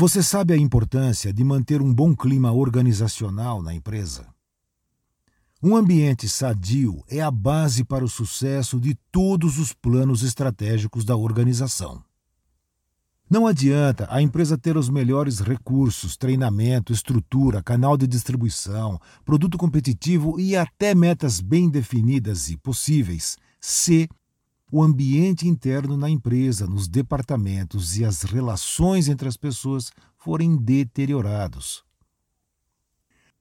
Você sabe a importância de manter um bom clima organizacional na empresa? Um ambiente sadio é a base para o sucesso de todos os planos estratégicos da organização. Não adianta a empresa ter os melhores recursos, treinamento, estrutura, canal de distribuição, produto competitivo e até metas bem definidas e possíveis, se o ambiente interno na empresa, nos departamentos e as relações entre as pessoas forem deteriorados.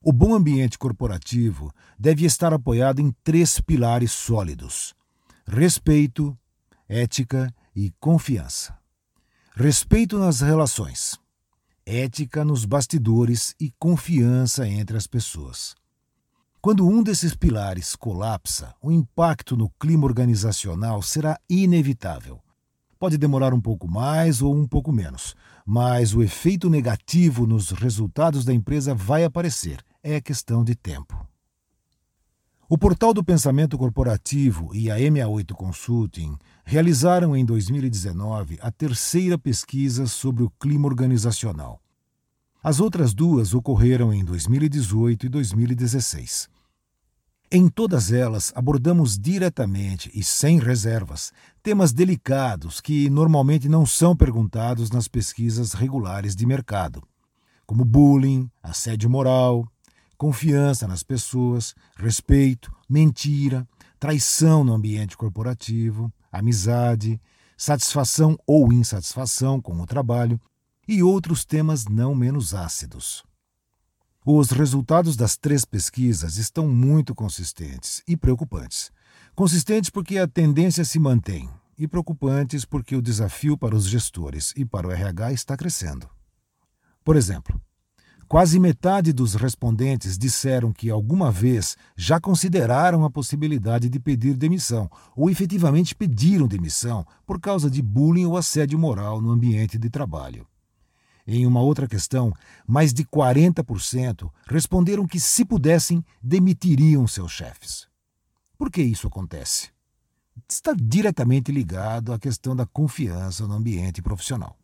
O bom ambiente corporativo deve estar apoiado em três pilares sólidos: respeito, ética e confiança. Respeito nas relações, ética nos bastidores e confiança entre as pessoas. Quando um desses pilares colapsa, o impacto no clima organizacional será inevitável. Pode demorar um pouco mais ou um pouco menos, mas o efeito negativo nos resultados da empresa vai aparecer. É questão de tempo. O Portal do Pensamento Corporativo e a MA8 Consulting realizaram em 2019 a terceira pesquisa sobre o clima organizacional. As outras duas ocorreram em 2018 e 2016. Em todas elas, abordamos diretamente e sem reservas temas delicados que normalmente não são perguntados nas pesquisas regulares de mercado, como bullying, assédio moral, confiança nas pessoas, respeito, mentira, traição no ambiente corporativo, amizade, satisfação ou insatisfação com o trabalho e outros temas não menos ácidos. Os resultados das três pesquisas estão muito consistentes e preocupantes. Consistentes porque a tendência se mantém, e preocupantes porque o desafio para os gestores e para o RH está crescendo. Por exemplo, quase metade dos respondentes disseram que alguma vez já consideraram a possibilidade de pedir demissão ou efetivamente pediram demissão por causa de bullying ou assédio moral no ambiente de trabalho. Em uma outra questão, mais de 40% responderam que, se pudessem, demitiriam seus chefes. Por que isso acontece? Está diretamente ligado à questão da confiança no ambiente profissional.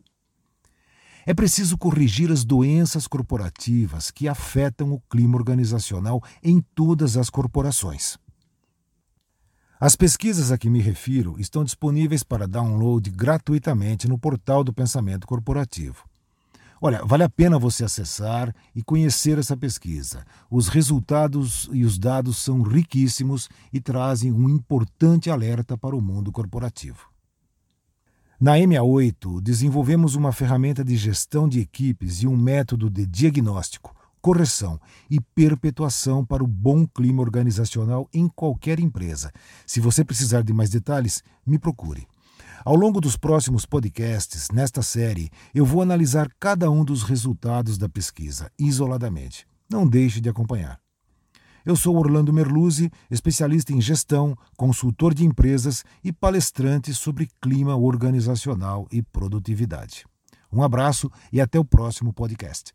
É preciso corrigir as doenças corporativas que afetam o clima organizacional em todas as corporações. As pesquisas a que me refiro estão disponíveis para download gratuitamente no portal do Pensamento Corporativo. Olha, vale a pena você acessar e conhecer essa pesquisa. Os resultados e os dados são riquíssimos e trazem um importante alerta para o mundo corporativo. Na MA8, desenvolvemos uma ferramenta de gestão de equipes e um método de diagnóstico, correção e perpetuação para o bom clima organizacional em qualquer empresa. Se você precisar de mais detalhes, me procure. Ao longo dos próximos podcasts, nesta série, eu vou analisar cada um dos resultados da pesquisa, isoladamente. Não deixe de acompanhar. Eu sou Orlando Merluzzi, especialista em gestão, consultor de empresas e palestrante sobre clima organizacional e produtividade. Um abraço e até o próximo podcast.